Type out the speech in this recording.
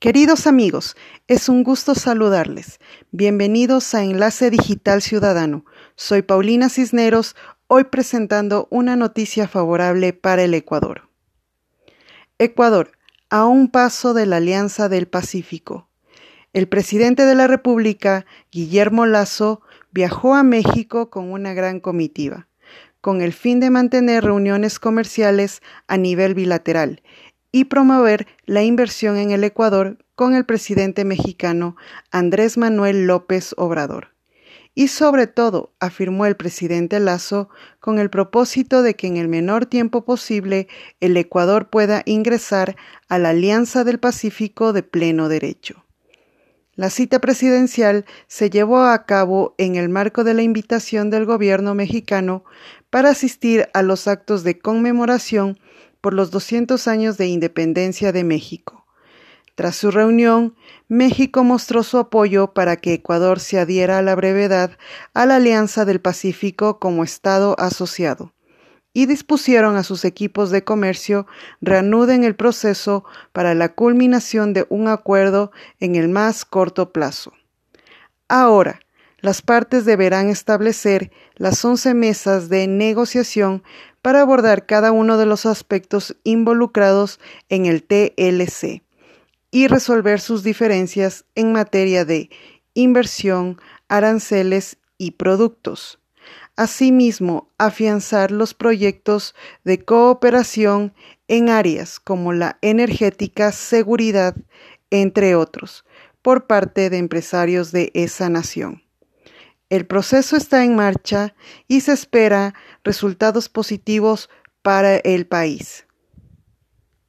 Queridos amigos, es un gusto saludarles. Bienvenidos a Enlace Digital Ciudadano. Soy Paulina Cisneros, hoy presentando una noticia favorable para el Ecuador. Ecuador, a un paso de la Alianza del Pacífico. El presidente de la República, Guillermo Lazo, viajó a México con una gran comitiva, con el fin de mantener reuniones comerciales a nivel bilateral y promover la inversión en el Ecuador con el presidente mexicano Andrés Manuel López Obrador. Y sobre todo, afirmó el presidente Lazo, con el propósito de que en el menor tiempo posible el Ecuador pueda ingresar a la Alianza del Pacífico de pleno derecho. La cita presidencial se llevó a cabo en el marco de la invitación del gobierno mexicano para asistir a los actos de conmemoración por los 200 años de independencia de México. Tras su reunión, México mostró su apoyo para que Ecuador se adhiera a la brevedad a la Alianza del Pacífico como Estado asociado y dispusieron a sus equipos de comercio reanuden el proceso para la culminación de un acuerdo en el más corto plazo. Ahora, las partes deberán establecer las once mesas de negociación para abordar cada uno de los aspectos involucrados en el TLC y resolver sus diferencias en materia de inversión, aranceles y productos. Asimismo, afianzar los proyectos de cooperación en áreas como la energética, seguridad, entre otros, por parte de empresarios de esa nación. El proceso está en marcha y se espera resultados positivos para el país.